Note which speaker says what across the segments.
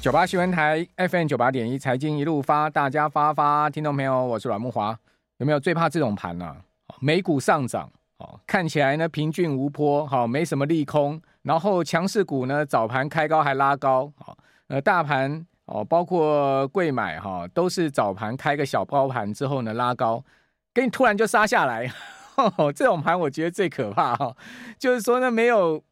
Speaker 1: 九八新闻台 FM 九八点一财经一路发，大家发发，听到没有，我是阮木华。有没有最怕这种盘呢、啊？美股上涨，哦，看起来呢平均无波，好，没什么利空。然后强势股呢早盘开高还拉高，好，呃，大盘哦，包括贵买哈，都是早盘开个小高盘之后呢拉高，给你突然就杀下来，呵 呵这种盘我觉得最可怕哈，就是说呢没有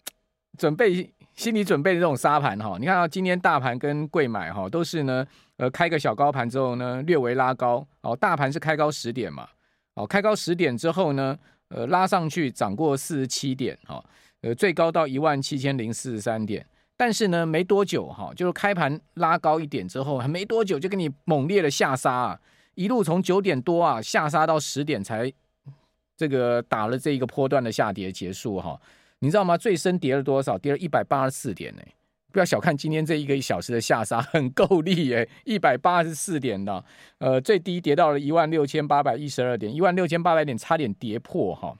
Speaker 1: 准备。心理准备的这种沙盘哈，你看到今天大盘跟柜买哈都是呢，呃，开个小高盘之后呢，略微拉高哦，大盘是开高十点嘛，哦，开高十点之后呢，呃，拉上去涨过四十七点哈，呃，最高到一万七千零四十三点，但是呢，没多久哈，就是开盘拉高一点之后，还没多久就给你猛烈的下杀啊，一路从九点多啊下杀到十点才这个打了这一个波段的下跌结束哈。你知道吗？最深跌了多少？跌了一百八十四点呢！不要小看今天这一个一小时的下杀，很够力诶，一百八十四点的，呃，最低跌到了一万六千八百一十二点，一万六千八百点差点跌破哈。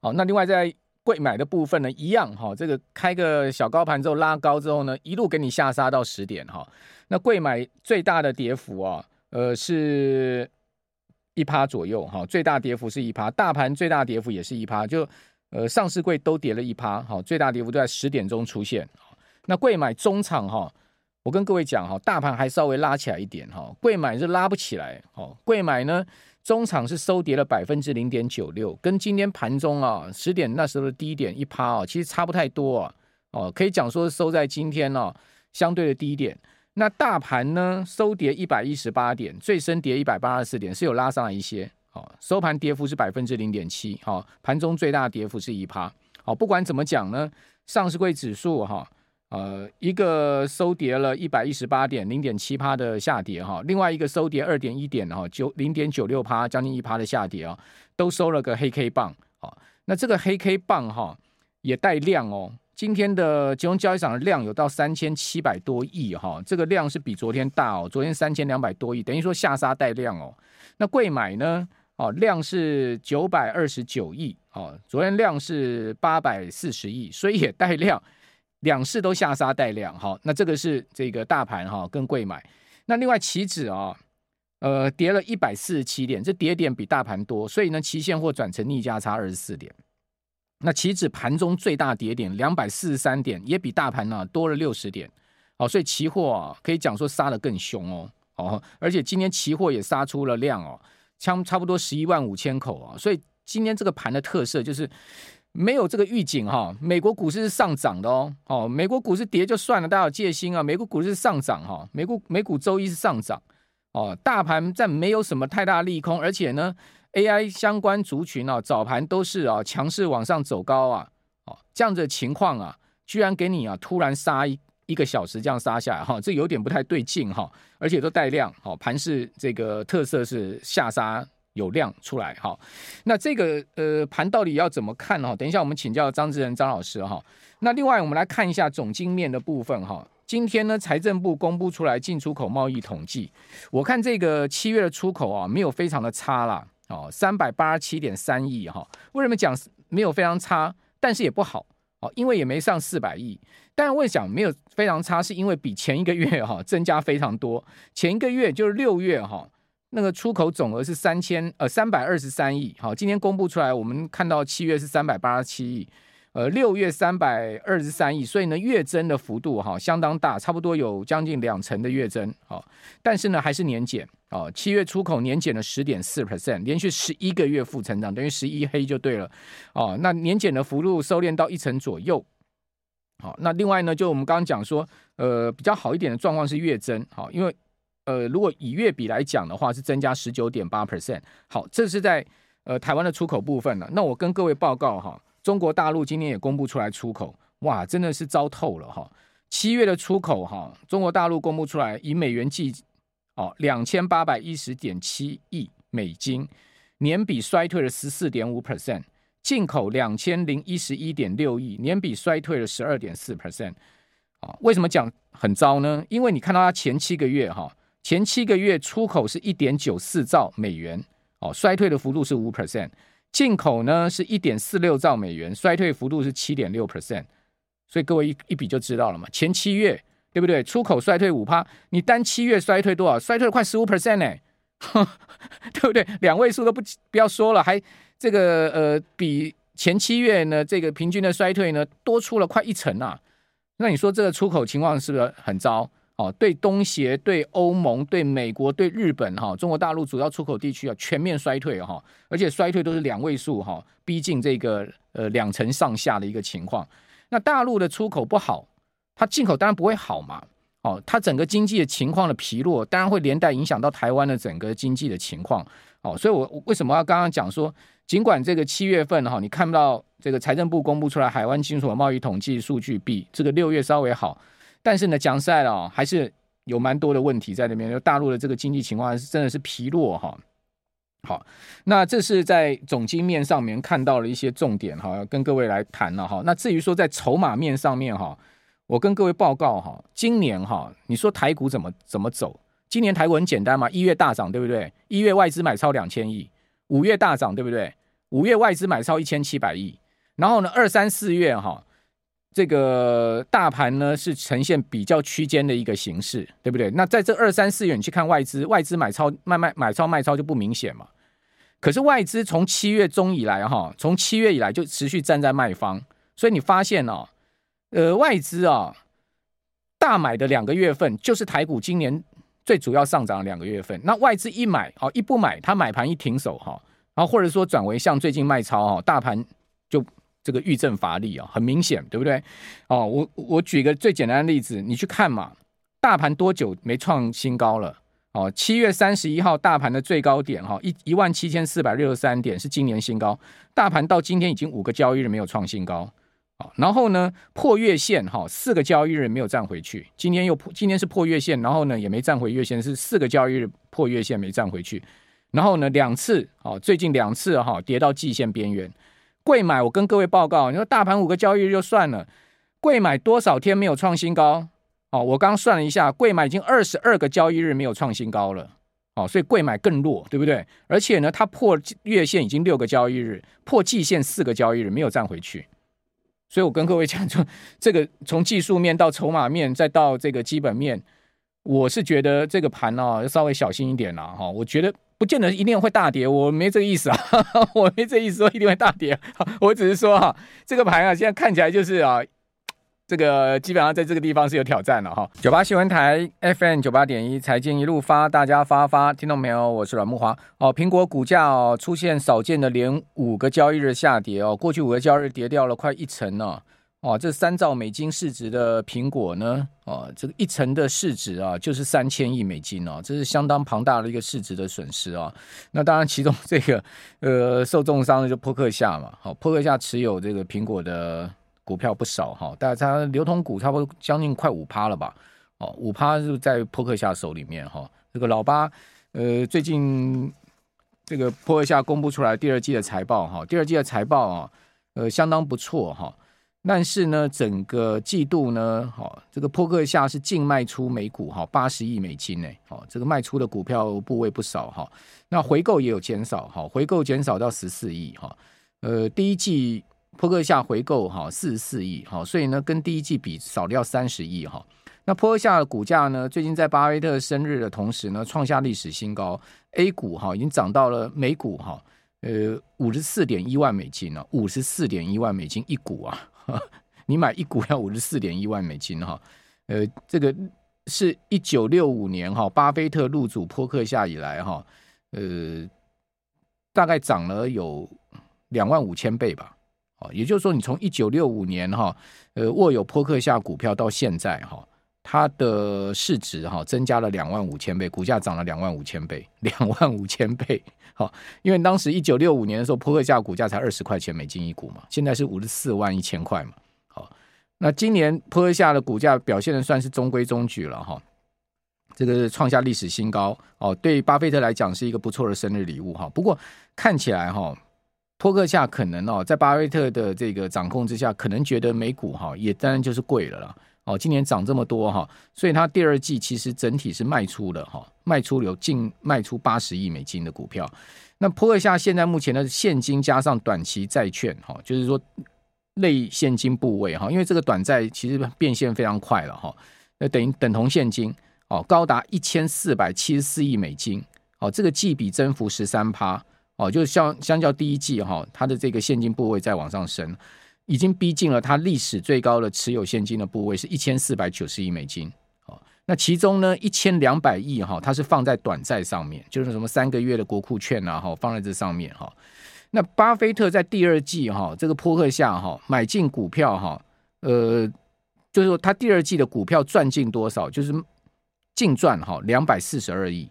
Speaker 1: 好，那另外在柜买的部分呢，一样哈，这个开个小高盘之后拉高之后呢，一路给你下杀到十点哈。那柜买最大的跌幅啊，呃，是一趴左右哈，最大跌幅是一趴，大盘最大跌幅也是一趴，就。呃，上市柜都跌了一趴，好，最大跌幅都在十点钟出现。那柜买中场哈，我跟各位讲哈，大盘还稍微拉起来一点哈，柜买是拉不起来。哦，柜买呢，中场是收跌了百分之零点九六，跟今天盘中啊十点那时候的低点一趴啊，其实差不太多啊。哦，可以讲说收在今天呢相对的低点。那大盘呢收跌一百一十八点，最深跌一百八十四点，是有拉上来一些。哦收盘跌幅是百分之零点七，好，盘中最大跌幅是一趴，好，不管怎么讲呢，上市柜指数哈，呃，一个收跌了一百一十八点零点七趴的下跌哈，另外一个收跌二点一点哈，九零点九六趴，将近一趴的下跌啊，都收了个黑 K 棒，好，那这个黑 K 棒哈也带量哦，今天的金融交易场的量有到三千七百多亿哈，这个量是比昨天大哦，昨天三千两百多亿，等于说下杀带量哦，那贵买呢？哦，量是九百二十九亿，哦，昨天量是八百四十亿，所以也带量，两市都下杀带量，好，那这个是这个大盘哈更贵买，那另外期指啊，呃，跌了一百四十七点，这跌点比大盘多，所以呢，期现货转成逆价差二十四点，那期指盘中最大跌点两百四十三点，也比大盘呢多了六十点，哦，所以期货啊可以讲说杀得更凶哦，哦，而且今天期货也杀出了量哦。差差不多十一万五千口啊，所以今天这个盘的特色就是没有这个预警哈。美国股市是上涨的哦，哦，美国股市跌就算了，大家有戒心啊。美国股市上涨哈，美股美股周一是上涨哦，大盘在没有什么太大利空，而且呢，AI 相关族群啊，早盘都是啊强势往上走高啊，哦，这样子的情况啊，居然给你啊突然杀一。一个小时这样杀下来哈，这有点不太对劲哈，而且都带量，好，盘是这个特色是下杀有量出来哈。那这个呃盘到底要怎么看哈？等一下我们请教张志仁张老师哈。那另外我们来看一下总经面的部分哈。今天呢财政部公布出来进出口贸易统计，我看这个七月的出口啊没有非常的差啦，哦，三百八十七点三亿哈。为什么讲没有非常差，但是也不好？哦，因为也没上四百亿，但我想没有非常差，是因为比前一个月哈增加非常多。前一个月就是六月哈，那个出口总额是三千呃三百二十三亿，好，今天公布出来，我们看到七月是三百八十七亿。呃，六月三百二十三亿，所以呢，月增的幅度哈相当大，差不多有将近两成的月增，好，但是呢还是年减，哦，七月出口年减了十点四 percent，连续十一个月负成长，等于十一黑就对了，哦，那年减的幅度收敛到一成左右，好，那另外呢，就我们刚刚讲说，呃，比较好一点的状况是月增，好，因为呃，如果以月比来讲的话，是增加十九点八 percent，好，这是在呃台湾的出口部分了，那我跟各位报告哈。中国大陆今天也公布出来出口，哇，真的是糟透了哈！七月的出口哈，中国大陆公布出来以美元计，哦，两千八百一十点七亿美金，年比衰退了十四点五 percent，进口两千零一十一点六亿，年比衰退了十二点四 percent。啊，为什么讲很糟呢？因为你看到它前七个月哈，前七个月出口是一点九四兆美元，哦，衰退的幅度是五 percent。进口呢是一点四六兆美元，衰退幅度是七点六 percent，所以各位一一比就知道了嘛。前七月对不对？出口衰退五趴，你单七月衰退多少？衰退了快十五 percent 呢，对不对？两位数都不不要说了，还这个呃比前七月呢这个平均的衰退呢多出了快一成啊。那你说这个出口情况是不是很糟？哦，对东协、对欧盟、对美国、对日本哈，中国大陆主要出口地区啊，全面衰退哈，而且衰退都是两位数哈，逼近这个呃两成上下的一个情况。那大陆的出口不好，它进口当然不会好嘛。哦，它整个经济的情况的疲弱，当然会连带影响到台湾的整个经济的情况。哦，所以我为什么要刚刚讲说，尽管这个七月份哈，你看不到这个财政部公布出来海湾进出口贸易统计数据比这个六月稍微好。但是呢，讲实在哦，还是有蛮多的问题在那边。就大陆的这个经济情况是真的是疲弱哈。好，那这是在总经面上面看到了一些重点哈，要跟各位来谈了哈。那至于说在筹码面上面哈，我跟各位报告哈，今年哈，你说台股怎么怎么走？今年台股很简单嘛，一月大涨对不对？一月外资买超两千亿，五月大涨对不对？五月外资买超一千七百亿，然后呢，二三四月哈。这个大盘呢是呈现比较区间的一个形式，对不对？那在这二三四月你去看外资，外资买超卖卖买超卖超就不明显嘛。可是外资从七月中以来哈，从七月以来就持续站在卖方，所以你发现哦，呃，外资啊大买的两个月份就是台股今年最主要上涨的两个月份。那外资一买哦，一不买，它买盘一停手哈，然后或者说转为像最近卖超哈，大盘就。这个遇震乏力啊，很明显，对不对？哦，我我举个最简单的例子，你去看嘛，大盘多久没创新高了？哦，七月三十一号大盘的最高点哈，一一万七千四百六十三点是今年新高，大盘到今天已经五个交易日没有创新高，好然后呢破月线哈，四个交易日没有站回去，今天又破，今天是破月线，然后呢也没站回月线，是四个交易日破月线没站回去，然后呢两次哦，最近两次哈跌到季线边缘。贵买，我跟各位报告，你说大盘五个交易日就算了，贵买多少天没有创新高？哦，我刚算了一下，贵买已经二十二个交易日没有创新高了，哦，所以贵买更弱，对不对？而且呢，它破月线已经六个交易日，破季线四个交易日没有站回去，所以我跟各位讲说，这个从技术面到筹码面，再到这个基本面，我是觉得这个盘哦，要稍微小心一点了哈，我觉得。不见得一定会大跌，我没这个意思啊，我没这意思说一定会大跌，我只是说哈，这个盘啊，现在看起来就是啊，这个基本上在这个地方是有挑战了哈。九八新闻台 FM 九八点一财经一路发，大家发发，听到没有？我是阮木华哦。苹果股价哦出现少见的连五个交易日下跌哦，过去五个交易日跌掉了快一成呢。哦，这三兆美金市值的苹果呢？哦，这个一成的市值啊，就是三千亿美金哦，这是相当庞大的一个市值的损失啊。那当然，其中这个呃受重伤的就扑克夏嘛。好，扑克夏持有这个苹果的股票不少哈，大家流通股差不多将近快五趴了吧？哦，五趴是在波克下手里面哈。这个老八呃，最近这个波克下公布出来第二季的财报哈，第二季的财报啊，呃，相当不错哈。但是呢，整个季度呢，好，这个波克下是净卖出每股哈八十亿美金呢，好，这个卖出的股票部位不少哈，那回购也有减少哈，回购减少到十四亿哈，呃，第一季波克夏回购哈四十四亿哈，所以呢，跟第一季比少掉三十亿哈，那坡克夏的股价呢，最近在巴菲特生日的同时呢，创下历史新高，A 股哈已经涨到了每股哈呃五十四点一万美金了，五十四点一万美金一股啊。你买一股要五十四点一万美金哈，呃，这个是一九六五年哈，巴菲特入主坡克夏以来哈，呃，大概涨了有两万五千倍吧，哦，也就是说你从一九六五年哈，呃，握有波克夏股票到现在哈，它的市值哈增加了两万五千倍，股价涨了两万五千倍，两万五千倍。好，因为当时一九六五年的时候，波克夏股价才二十块钱美金一股嘛，现在是五十四万一千块嘛。好，那今年波克夏的股价表现的算是中规中矩了哈，这个创下历史新高哦，对巴菲特来讲是一个不错的生日礼物哈。不过看起来哈，托克夏可能哦，在巴菲特的这个掌控之下，可能觉得美股哈也当然就是贵了啦。哦，今年涨这么多哈，所以它第二季其实整体是卖出了哈，卖出有近卖出八十亿美金的股票。那波克夏现在目前的现金加上短期债券哈，就是说类现金部位哈，因为这个短债其实变现非常快了哈，那，等于等同现金哦，高达一千四百七十四亿美金哦，这个季比增幅十三趴哦，就是相相较第一季哈、哦，它的这个现金部位在往上升，已经逼近了它历史最高的持有现金的部位是一千四百九十亿美金哦，那其中呢一千两百亿哈，它是放在短债上面，就是什么三个月的国库券啊哈，放在这上面哈。那巴菲特在第二季哈，这个波克下哈买进股票哈，呃，就是说他第二季的股票赚进多少，就是净赚哈两百四十二亿，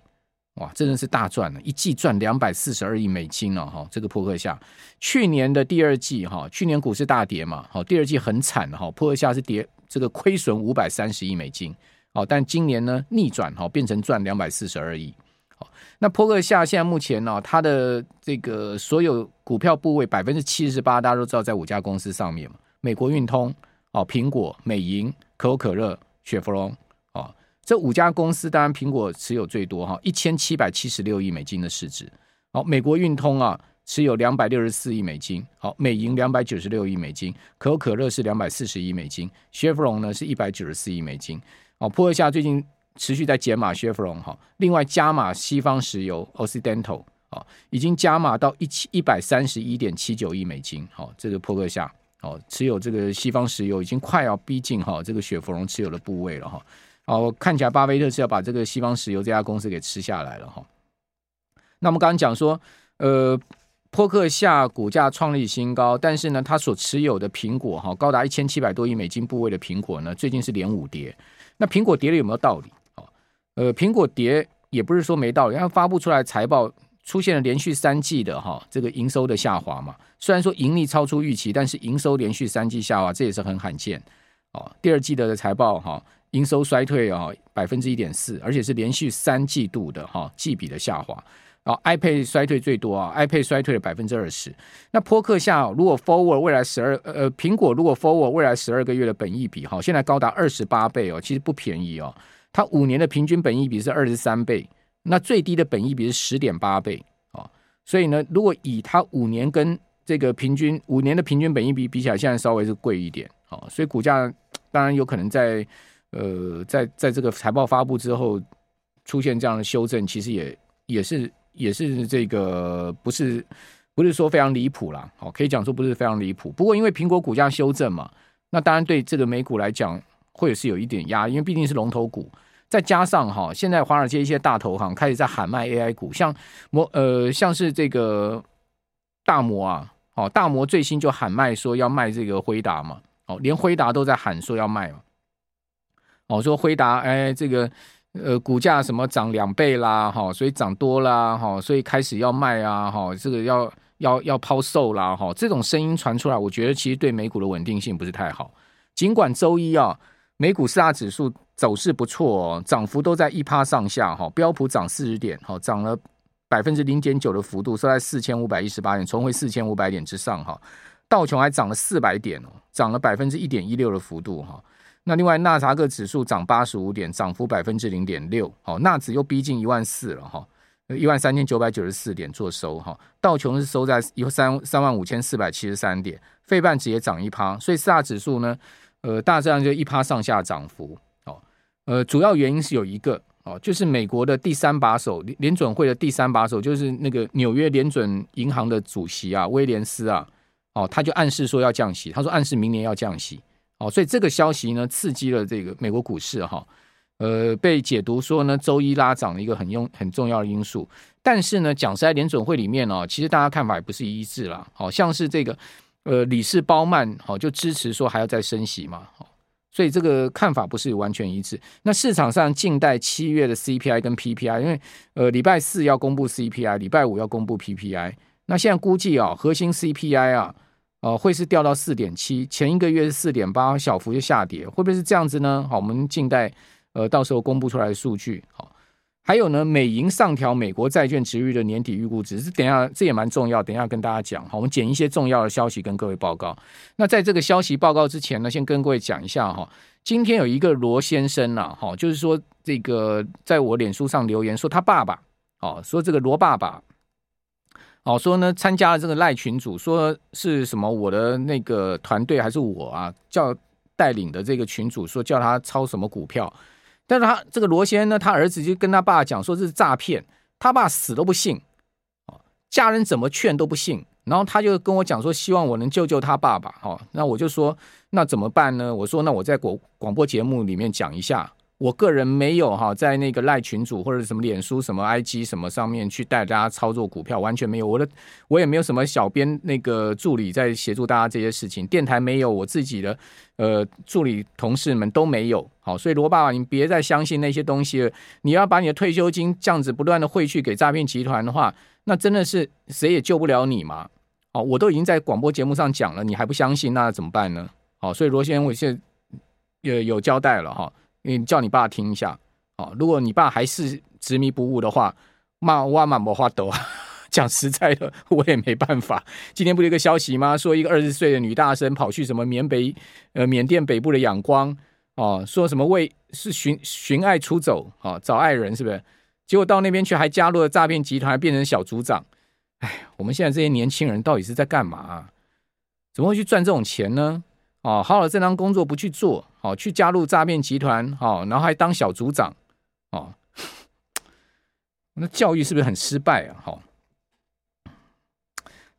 Speaker 1: 哇，真的是大赚了，一季赚两百四十二亿美金了哈。这个波克夏去年的第二季哈，去年股市大跌嘛，好，第二季很惨哈，波克夏是跌这个亏损五百三十亿美金，好，但今年呢逆转哈，变成赚两百四十二亿。好，那波克夏现在目前呢、它的这个所有股票部位百分之七十八，大家都知道在五家公司上面嘛，美国运通、哦苹果、美银、可口可乐、雪佛龙，这五家公司当然苹果持有最多哈，一千七百七十六亿美金的市值。好，美国运通啊持有两百六十四亿美金，好，美银两百九十六亿美金，可口可乐是两百四十亿美金，雪佛龙呢是一百九十四亿美金。哦，波克夏最近。持续在减码 Chevron 哈，另外加码西方石油 Occidental，已经加码到一千一百三十一点七九亿美金，好，这个波克夏哦，持有这个西方石油已经快要逼近哈这个雪佛龙持有的部位了哈，哦，看起来巴菲特是要把这个西方石油这家公司给吃下来了哈。那我们刚刚讲说，呃，波克夏股价创立新高，但是呢，他所持有的苹果哈，高达一千七百多亿美金部位的苹果呢，最近是连五跌，那苹果跌了有没有道理？呃，苹果跌也不是说没道理，因为发布出来财报出现了连续三季的哈这个营收的下滑嘛。虽然说盈利超出预期，但是营收连续三季下滑，这也是很罕见哦。第二季的财报哈，营收衰退啊百分之一点四，而且是连续三季度的哈季比的下滑。然后 iPad 衰退最多啊，iPad 衰退了百分之二十。那波克夏如果 forward 未来十二呃苹果如果 forward 未来十二个月的本益比哈，现在高达二十八倍哦，其实不便宜哦。它五年的平均本益比是二十三倍，那最低的本益比是十点八倍啊，所以呢，如果以它五年跟这个平均五年的平均本益比比起来，现在稍微是贵一点啊，所以股价当然有可能在呃在在这个财报发布之后出现这样的修正，其实也也是也是这个不是不是说非常离谱啦，好，可以讲说不是非常离谱。不过因为苹果股价修正嘛，那当然对这个美股来讲会是有一点压，因为毕竟是龙头股。再加上哈，现在华尔街一些大投行开始在喊卖 AI 股，像摩呃像是这个大摩啊，哦大摩最新就喊卖说要卖这个辉达嘛，哦连辉达都在喊说要卖嘛，哦说辉达哎这个呃股价什么涨两倍啦，哈所以涨多啦，哈所以开始要卖啊，哈这个要要要抛售啦，哈这种声音传出来，我觉得其实对美股的稳定性不是太好，尽管周一啊。美股四大指数走势不错哦，涨幅都在一趴上下哈。标普涨四十点，哈，涨了百分之零点九的幅度，收在四千五百一十八点，重回四千五百点之上哈。道琼还涨了四百点哦，涨了百分之一点一六的幅度哈。那另外纳萨克指数涨八十五点，涨幅百分之零点六，哦，纳指又逼近一万四了哈，一万三千九百九十四点做收哈。道琼是收在一三三万五千四百七十三点，费半指也涨一趴，所以四大指数呢。呃，大致上就一趴上下涨幅，哦，呃，主要原因是有一个，哦，就是美国的第三把手联联准会的第三把手，就是那个纽约联准银行的主席啊，威廉斯啊，哦，他就暗示说要降息，他说暗示明年要降息，哦，所以这个消息呢，刺激了这个美国股市哈，呃，被解读说呢，周一拉涨的一个很用很重要的因素，但是呢，讲实在，联准会里面哦，其实大家看法也不是一致啦，好像是这个。呃，理事鲍曼好就支持说还要再升息嘛，好，所以这个看法不是完全一致。那市场上静待七月的 CPI 跟 PPI，因为呃礼拜四要公布 CPI，礼拜五要公布 PPI。那现在估计啊，核心 CPI 啊，呃会是掉到四点七，前一个月是四点八，小幅就下跌，会不会是这样子呢？好，我们静待呃到时候公布出来的数据，好。还有呢，美银上调美国债券殖利率的年底预估值，是等下这也蛮重要，等下跟大家讲。好，我们捡一些重要的消息跟各位报告。那在这个消息报告之前呢，先跟各位讲一下哈。今天有一个罗先生呐，哈，就是说这个在我脸书上留言说他爸爸，哦，说这个罗爸爸，哦，说呢参加了这个赖群组，说是什么我的那个团队还是我啊，叫带领的这个群组说叫他抄什么股票，但是他这个罗先生呢，他儿子就跟他爸讲说这是诈骗，他爸死都不信，家人怎么劝都不信，然后他就跟我讲说希望我能救救他爸爸，哦，那我就说那怎么办呢？我说那我在广广播节目里面讲一下。我个人没有哈，在那个赖群组或者什么脸书、什么 IG 什么上面去带大家操作股票，完全没有。我的我也没有什么小编那个助理在协助大家这些事情，电台没有，我自己的呃助理同事们都没有。好，所以罗爸爸，你别再相信那些东西了。你要把你的退休金这样子不断的汇去给诈骗集团的话，那真的是谁也救不了你嘛。好，我都已经在广播节目上讲了，你还不相信，那怎么办呢？好，所以罗先生，我现在有有交代了哈。你叫你爸听一下，哦，如果你爸还是执迷不悟的话，骂我嘛没话抖啊。讲实在的，我也没办法。今天不是一个消息吗？说一个二十岁的女大生跑去什么缅北呃缅甸北部的仰光哦，说什么为是寻寻爱出走哦，找爱人是不是？结果到那边去还加入了诈骗集团，变成小组长。哎，我们现在这些年轻人到底是在干嘛？怎么会去赚这种钱呢？哦，好好的正当工作不去做，哦，去加入诈骗集团，哦，然后还当小组长，哦，那教育是不是很失败啊？好，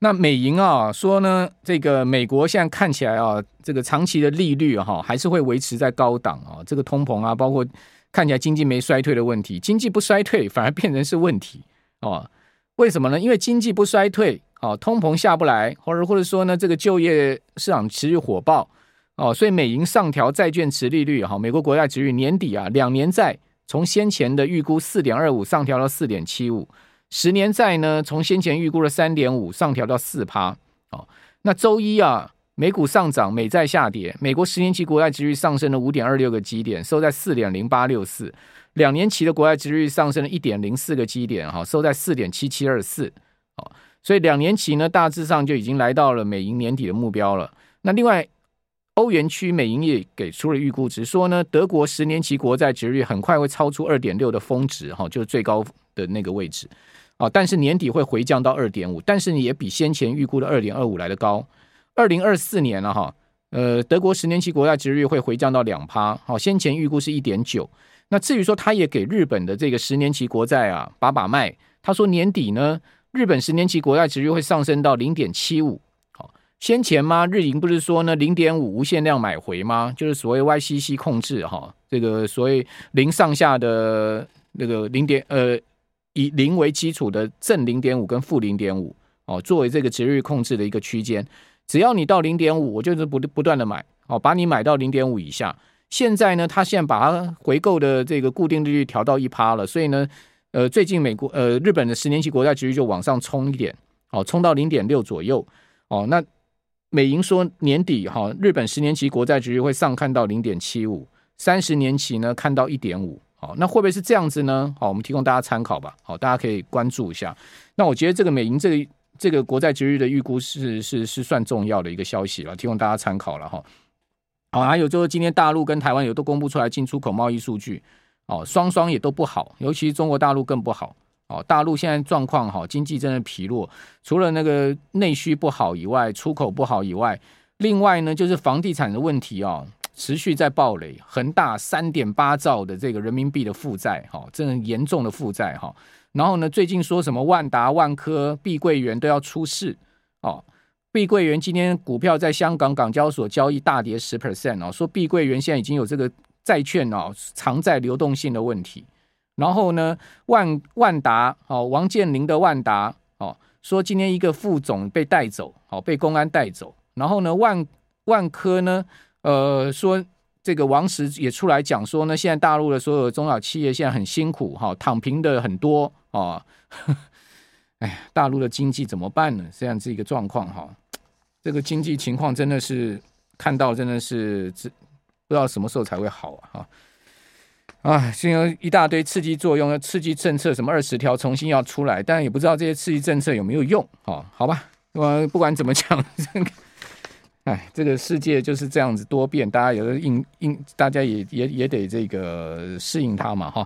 Speaker 1: 那美银啊说呢，这个美国现在看起来啊，这个长期的利率哈还是会维持在高档啊，这个通膨啊，包括看起来经济没衰退的问题，经济不衰退反而变成是问题哦，为什么呢？因为经济不衰退。哦，通膨下不来，或者或者说呢，这个就业市场持续火爆哦，所以美银上调债券持利率哈，美国国债值率年底啊，两年债从先前的预估四点二五上调到四点七五，十年债呢从先前预估的三点五上调到四趴哦。那周一啊，美股上涨，美债下跌，美国十年期国债值率上升了五点二六个基点，收在四点零八六四，两年期的国债值率上升了一点零四个基点哈，收在四点七七二四哦。所以两年期呢，大致上就已经来到了美银年底的目标了。那另外，欧元区美银也给出了预估值，说呢，德国十年期国债值率很快会超出二点六的峰值，哈，就是最高的那个位置啊。但是年底会回降到二点五，但是也比先前预估的二点二五来得高。二零二四年了哈，呃，德国十年期国债值率会回降到两趴，好，先前预估是一点九。那至于说，他也给日本的这个十年期国债啊把把脉，他说年底呢。日本十年期国债值率会上升到零点七五，先前吗？日银不是说呢零点五无限量买回吗？就是所谓 YCC 控制哈，这个所谓零上下的那个零点呃以零为基础的正零点五跟负零点五哦，作为这个值率控制的一个区间，只要你到零点五，我就是不不断的买哦，把你买到零点五以下。现在呢，他现在把它回购的这个固定利率调到一趴了，所以呢。呃，最近美国呃日本的十年期国债殖率就往上冲一点，哦，冲到零点六左右，哦，那美银说年底哈、日本十年期国债值率会上看到零点七五，三十年期呢看到一点五，好，那会不会是这样子呢？好，我们提供大家参考吧，好，大家可以关注一下。那我觉得这个美银这个这个国债值率的预估是是是算重要的一个消息了，提供大家参考了哈。好，还有就是今天大陆跟台湾有都公布出来进出口贸易数据。哦，双双也都不好，尤其中国大陆更不好。哦，大陆现在状况好，经济真的疲弱，除了那个内需不好以外，出口不好以外，另外呢就是房地产的问题哦，持续在暴雷。恒大三点八兆的这个人民币的负债，哈，真的严重的负债哈。然后呢，最近说什么万达、万科、碧桂园都要出事哦。碧桂园今天股票在香港港交所交易大跌十 percent 哦，说碧桂园现在已经有这个。债券哦，偿债流动性的问题。然后呢，万万达哦，王健林的万达哦，说今天一个副总被带走，哦，被公安带走。然后呢，万万科呢，呃，说这个王石也出来讲说呢，现在大陆的所有中小企业现在很辛苦哈，躺平的很多哦。哎呀，大陆的经济怎么办呢？这样子一个状况哈，这个经济情况真的是看到真的是不知道什么时候才会好啊！哈啊，现在一大堆刺激作用，刺激政策什么二十条重新要出来，但也不知道这些刺激政策有没有用啊？好吧，我不管怎么讲，这个哎，这个世界就是这样子多变，大家有的应应，大家也也也得这个适应它嘛，哈。